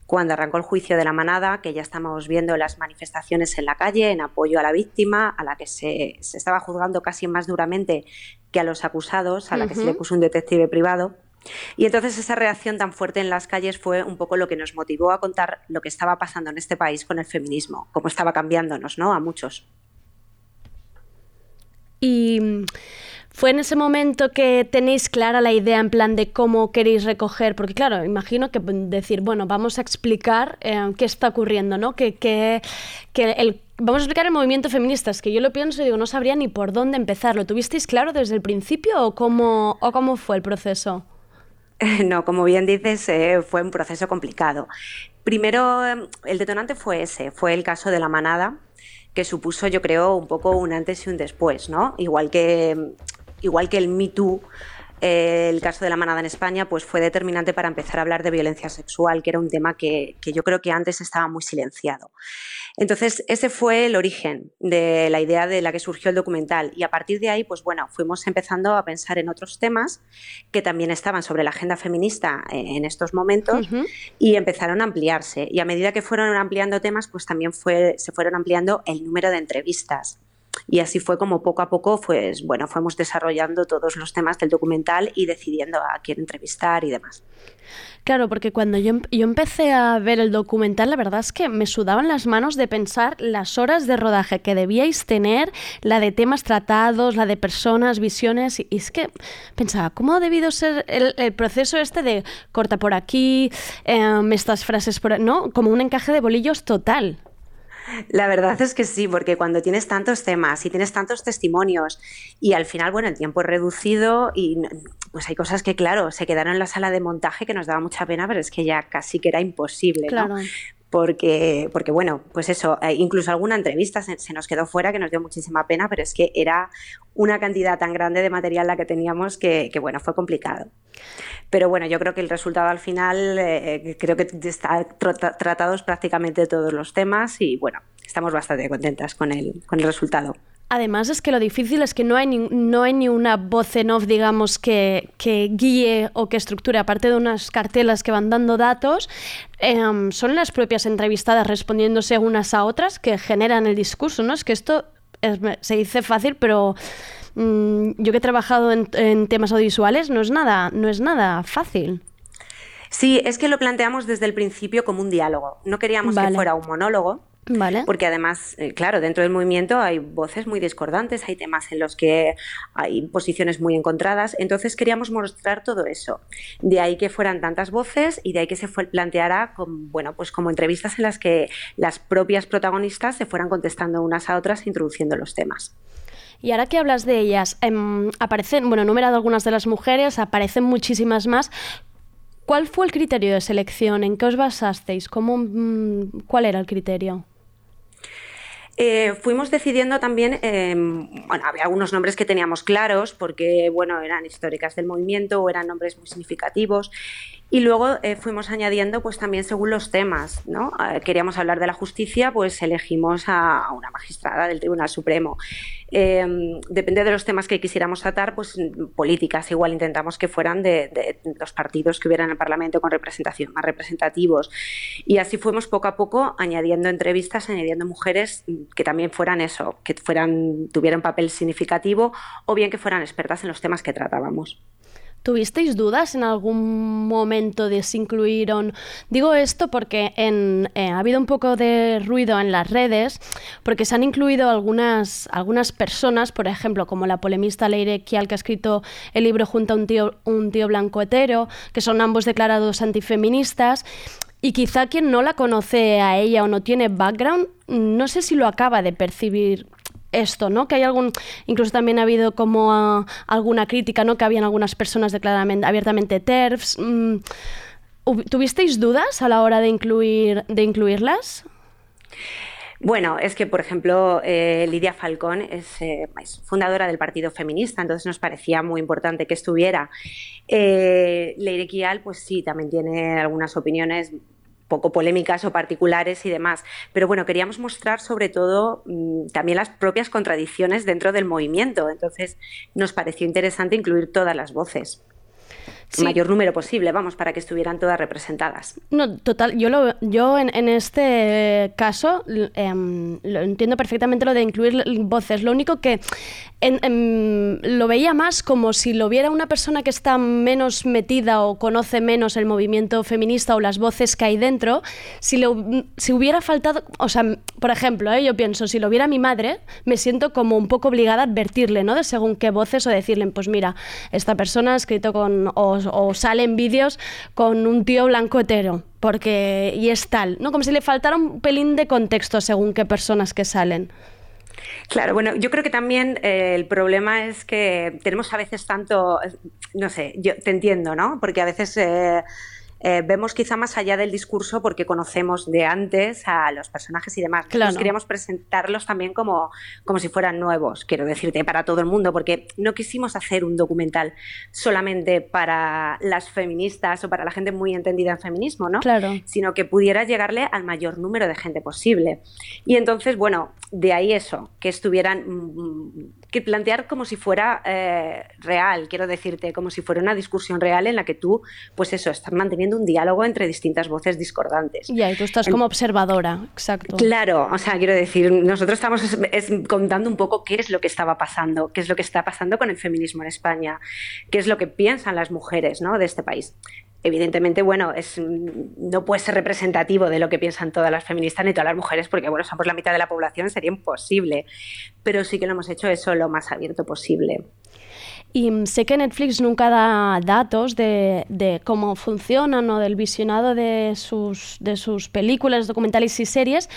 cuando arrancó el juicio de la manada, que ya estábamos viendo las manifestaciones en la calle en apoyo a la víctima, a la que se, se estaba juzgando casi más duramente que a los acusados, a la que se le puso un detective privado. Y entonces esa reacción tan fuerte en las calles fue un poco lo que nos motivó a contar lo que estaba pasando en este país con el feminismo, cómo estaba cambiándonos, ¿no? A muchos. Y fue en ese momento que tenéis clara la idea en plan de cómo queréis recoger, porque claro, imagino que decir, bueno, vamos a explicar eh, qué está ocurriendo, ¿no? Que, que, que vamos a explicar el movimiento feminista, es que yo lo pienso y digo, no sabría ni por dónde empezar. ¿Lo tuvisteis claro desde el principio o cómo, o cómo fue el proceso? [laughs] No, como bien dices, eh, fue un proceso complicado. Primero, eh, el detonante fue ese, fue el caso de la manada, que supuso, yo creo, un poco un antes y un después, ¿no? Igual que, igual que el Me Too eh, el caso de la manada en España pues fue determinante para empezar a hablar de violencia sexual, que era un tema que, que yo creo que antes estaba muy silenciado. Entonces, ese fue el origen de la idea de la que surgió el documental. Y a partir de ahí, pues bueno, fuimos empezando a pensar en otros temas que también estaban sobre la agenda feminista en estos momentos y empezaron a ampliarse. Y a medida que fueron ampliando temas, pues también fue, se fueron ampliando el número de entrevistas. Y así fue como poco a poco, pues bueno, fuimos desarrollando todos los temas del documental y decidiendo a quién entrevistar y demás. Claro, porque cuando yo, yo, empecé a ver el documental, la verdad es que me sudaban las manos de pensar las horas de rodaje que debíais tener, la de temas tratados, la de personas, visiones, y es que pensaba, ¿cómo ha debido ser el, el proceso este de corta por aquí, eh, estas frases por... ¿no? Como un encaje de bolillos total. La verdad es que sí, porque cuando tienes tantos temas y tienes tantos testimonios y al final, bueno, el tiempo es reducido y pues hay cosas que, claro, se quedaron en la sala de montaje que nos daba mucha pena, pero es que ya casi que era imposible, claro. ¿no? Porque, porque, bueno, pues eso, eh, incluso alguna entrevista se, se, nos quedó fuera que nos dio muchísima pena, pero es que era una cantidad tan grande de material la que teníamos que, que bueno, fue complicado. Pero bueno, yo creo que el resultado al final, eh, creo que está tra tratados prácticamente todos los temas y bueno, estamos bastante contentas con el, con el resultado. Además es que lo difícil es que no hay ni, no hay ni una voz en off, digamos, que, que, guíe o que estructure, aparte de unas cartelas que van dando datos, eh, son las propias entrevistadas respondiéndose unas a otras que generan el discurso, ¿no? Es que esto es, se dice fácil, pero mmm, yo que he trabajado en, en temas audiovisuales no es nada, no es nada fácil. Sí, es que lo planteamos desde el principio como un diálogo. No queríamos vale. que fuera un monólogo, Vale. Porque además, eh, claro, dentro del movimiento hay voces muy discordantes, hay temas en los que hay posiciones muy encontradas, entonces queríamos mostrar todo eso. De ahí que fueran tantas voces y de ahí que se fue, planteara con, bueno, pues como entrevistas en las que las propias protagonistas se fueran contestando unas a otras introduciendo los temas. Y ahora que hablas de ellas, eh, aparecen, bueno, he numerado algunas de las mujeres, aparecen muchísimas más. ¿Cuál fue el criterio de selección? ¿En qué os basasteis? ¿Cómo, mmm, ¿Cuál era el criterio? Eh, fuimos decidiendo también, eh, bueno, había algunos nombres que teníamos claros porque, bueno, eran históricas del movimiento o eran nombres muy significativos y luego eh, fuimos añadiendo, pues también según los temas, ¿no? Queríamos hablar de la justicia, pues elegimos a una magistrada del Tribunal Supremo. Eh, depende de los temas que quisiéramos tratar, pues políticas igual intentamos que fueran de, los partidos que hubieran en el Parlamento con representación, más representativos. Y así fuimos poco a poco añadiendo entrevistas, añadiendo mujeres que también fueran eso, que fueran, tuvieran papel significativo o bien que fueran expertas en los temas que tratábamos. ¿Tuvisteis dudas en algún momento de si incluyeron? Digo esto porque eh, ha habido un poco de ruido en las redes, porque se han incluido algunas, algunas personas, por ejemplo, como la polemista Leire Kial, que ha escrito el libro junto a un tío, un tío blanco hetero, que son ambos declarados antifeministas, y quizá quien no la conoce a ella o no tiene background, no sé si lo acaba de percibir esto, ¿no? Que hay algún, incluso también ha habido como uh, alguna crítica, ¿no? Que habían algunas personas declaradamente, abiertamente TERFs. Mm, ¿Tuvisteis dudas a la hora de incluir, de incluirlas? Bueno, es que, por ejemplo, eh, Lidia Falcón es, eh, es, fundadora del Partido Feminista, entonces nos parecía muy importante que estuviera. Eh, Leire Kial, pues sí, también tiene algunas opiniones poco polémicas o particulares y demás. Pero bueno, queríamos mostrar sobre todo mmm, también las propias contradicciones dentro del movimiento. Entonces nos pareció interesante incluir todas las voces. Sí. Mayor número posible, vamos, para que estuvieran todas representadas. No, total, yo, lo, yo en, en este caso eh, lo entiendo perfectamente lo de incluir voces. Lo único que en, en, lo veía más como si lo viera una persona que está menos metida o conoce menos el movimiento feminista o las voces que hay dentro, si, lo, si hubiera faltado, o sea, por ejemplo, ¿eh? yo pienso, si lo viera mi madre, me siento como un poco obligada a advertirle, ¿no? De según qué voces o decirle, pues mira, esta persona ha escrito con, o, o salen vídeos con un tío blanco hetero, porque, y es tal, ¿no? Como si le faltara un pelín de contexto según qué personas que salen. Claro, bueno, yo creo que también eh, el problema es que tenemos a veces tanto, no sé, yo te entiendo, ¿no? Porque a veces... Eh, eh, vemos quizá más allá del discurso porque conocemos de antes a los personajes y demás. Claro. Nosotros queríamos presentarlos también como, como si fueran nuevos, quiero decirte, para todo el mundo, porque no quisimos hacer un documental solamente para las feministas o para la gente muy entendida en feminismo, ¿no? Claro. Sino que pudiera llegarle al mayor número de gente posible. Y entonces, bueno, de ahí eso, que estuvieran, mm, que plantear como si fuera eh, real, quiero decirte, como si fuera una discusión real en la que tú, pues eso, estás manteniendo un diálogo entre distintas voces discordantes. Ya, y tú estás como observadora, exacto. Claro, o sea, quiero decir, nosotros estamos es- es contando un poco qué es lo que estaba pasando, qué es lo que está pasando con el feminismo en España, qué es lo que piensan las mujeres ¿no? de este país. Evidentemente, bueno, es, no puede ser representativo de lo que piensan todas las feministas ni todas las mujeres, porque bueno, somos la mitad de la población, sería imposible. Pero sí que lo hemos hecho eso lo más abierto posible. Y mm, sé que Netflix nunca da datos de, cómo funcionan o del visionado de sus, de sus películas, documentales y series,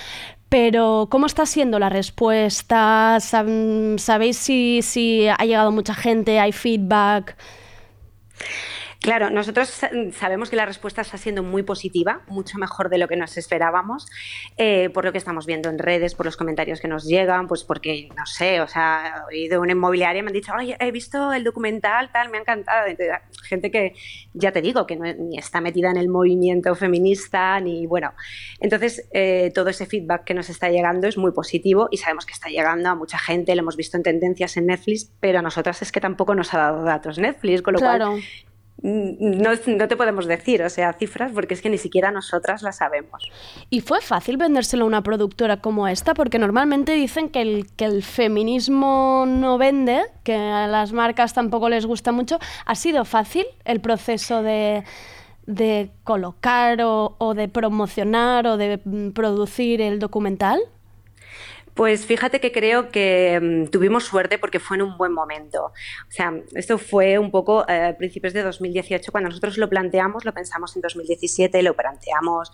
pero ¿cómo está siendo la respuesta? Sab- ¿Sabéis si, si ha llegado mucha gente? ¿Hay feedback? Claro, nosotros sa- sabemos que la respuesta está siendo muy positiva, mucho mejor de lo que nos esperábamos, eh, por lo que estamos viendo en redes, por los comentarios que nos llegan, pues porque, no sé, o sea, he ido a una inmobiliaria y me han dicho, he visto el documental, tal, me ha encantado. Gente que, ya te digo, que no, ni está metida en el movimiento feminista, ni bueno. Entonces, eh, todo ese feedback que nos está llegando es muy positivo y sabemos que está llegando a mucha gente, lo hemos visto en tendencias en Netflix, pero a nosotras es que tampoco nos ha dado datos Netflix, con lo cual no, no te podemos decir, o sea, cifras, porque es que ni siquiera nosotras las sabemos. ¿Y fue fácil vendérselo a una productora como esta? Porque normalmente dicen que el, que el feminismo no vende, que a las marcas tampoco les gusta mucho. ¿Ha sido fácil el proceso de, de colocar o, o de promocionar o de mm, producir el documental? Pues fíjate que creo que mm, tuvimos suerte porque fue en un buen momento. O sea, esto fue un poco eh, a principios de 2018, cuando nosotros lo planteamos, lo pensamos en 2017, lo planteamos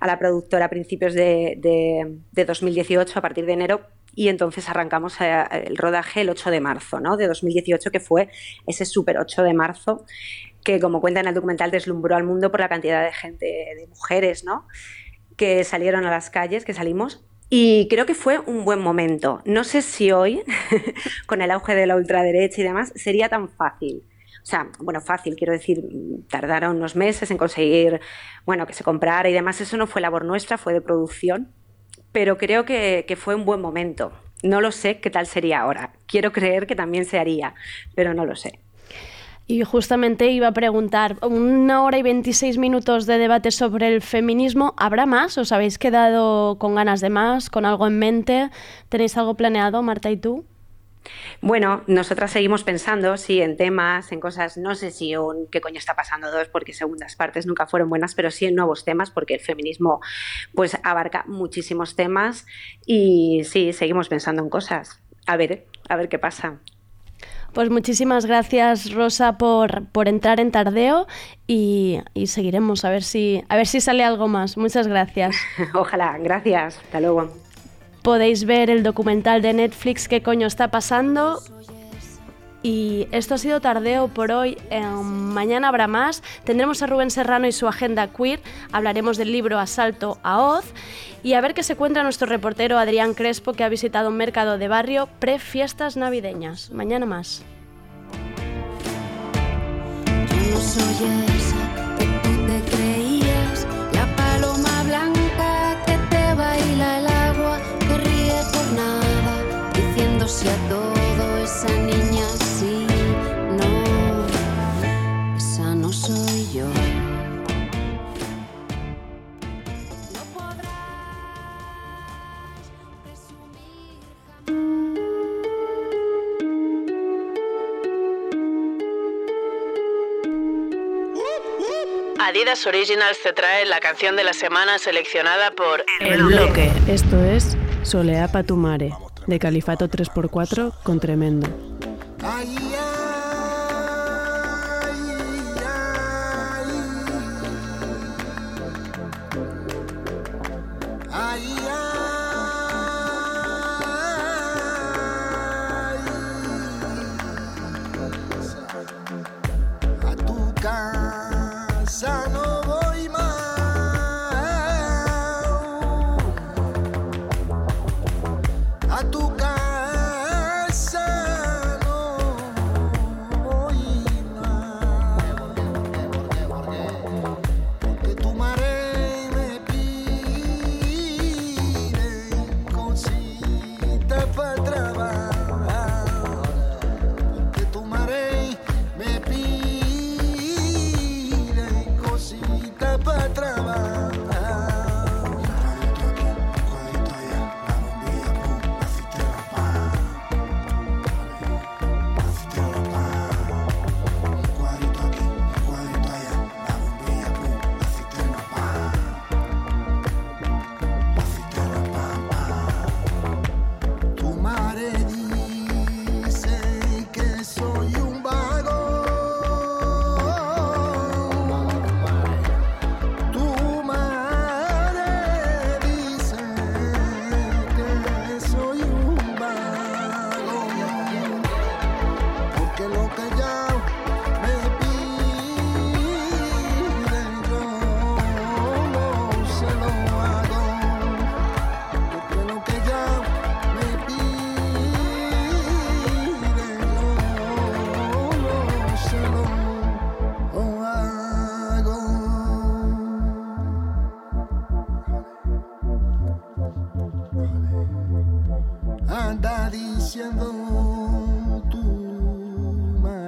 a la productora a principios de, de- de 2018, a partir de enero, y entonces arrancamos eh, el rodaje el 8 de marzo ¿no? de 2018, que fue ese super 8 de marzo, que como cuenta en el documental deslumbró al mundo por la cantidad de gente, de mujeres, ¿no? que salieron a las calles, que salimos. Y creo que fue un buen momento. No sé si hoy, [laughs] con el auge de la ultraderecha y demás, sería tan fácil. O sea, bueno, fácil, quiero decir, tardaron unos meses en conseguir, bueno, que se comprara y demás. Eso no fue labor nuestra, fue de producción. Pero creo que, que fue un buen momento. No lo sé qué tal sería ahora. Quiero creer que también se haría, pero no lo sé. Y justamente iba a preguntar, una hora y 26 minutos de debate sobre el feminismo, ¿habrá más? ¿Os habéis quedado con ganas de más, con algo en mente? ¿Tenéis algo planeado, Marta y tú? Bueno, nosotras seguimos pensando, sí, en temas, en cosas, no sé si un qué coño está pasando dos, porque segundas partes nunca fueron buenas, pero sí en nuevos temas, porque el feminismo pues abarca muchísimos temas y sí, seguimos pensando en cosas. A ver, a ver qué pasa. Pues muchísimas gracias, Rosa, por, por entrar en Tardeo y, y seguiremos a ver, si, a ver si sale algo más. Muchas gracias. [laughs] Ojalá, gracias. Hasta luego. Podéis ver el documental de Netflix ¿Qué coño está pasando? Y esto ha sido tardeo por hoy. Mañana habrá más. Tendremos a Rubén Serrano y su agenda queer. Hablaremos del libro Asalto a Oz. Y a ver qué se cuenta nuestro reportero Adrián Crespo, que ha visitado un mercado de barrio pre-fiestas navideñas. Mañana más. Yo la paloma blanca que te baila el agua, que ríe por nada, Adidas Originals te trae la canción de la semana seleccionada por El bloque. Esto es Solea Patumare, de Califato 3x4 con Tremendo.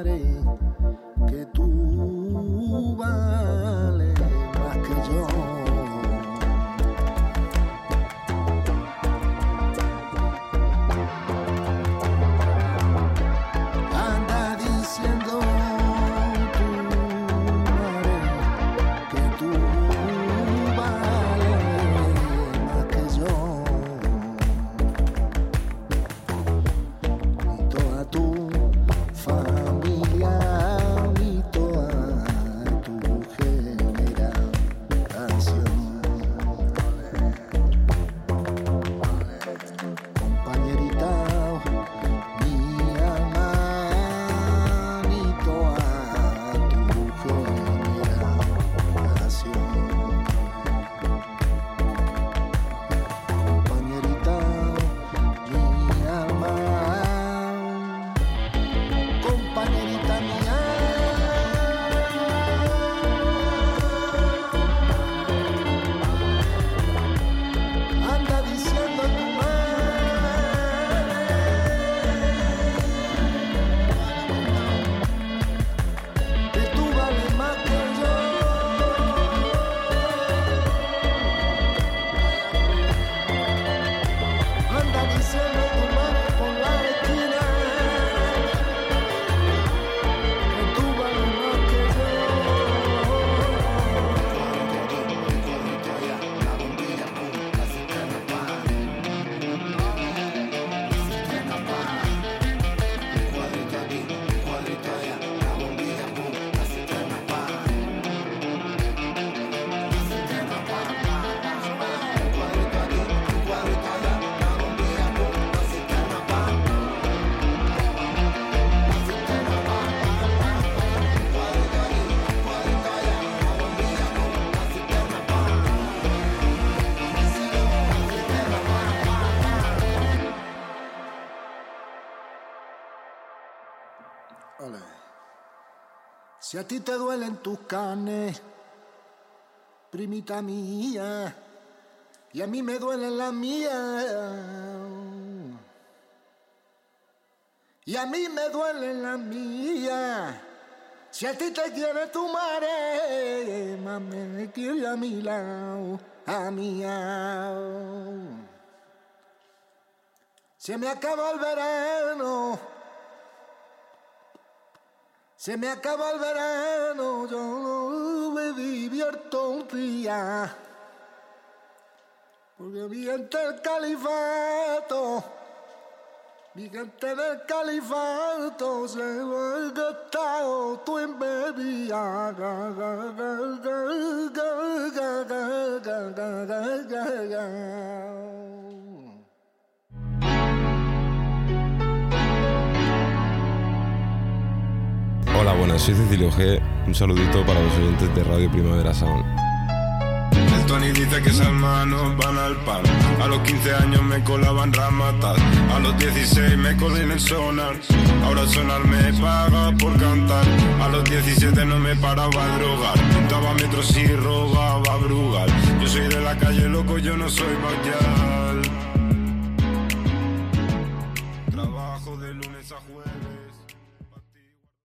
somebody Si a ti te duelen tus carnes, primita mía, y a mí me duelen las mías, y a mí me duelen las mías. Si a ti te quiere tu madre, me quiere a mi lado, a mi lado. Se me acaba el verano. Se me acaba el verano, yo no me divierto un día. Porque mi gente del califato, mi gente del califato se lo ha gastado tú en bebida. Hola, buenas, soy Cecilio G. Un saludito para los oyentes de Radio Primavera Sound. El Tony dice que esas manos van al pan. A los 15 años me colaban ramatas. A los 16 me colé en el sonar. Ahora sonar me paga por cantar. A los 17 no me paraba a drogar. Pintaba metros y robaba brugal. Yo soy de la calle, loco, yo no soy bacall.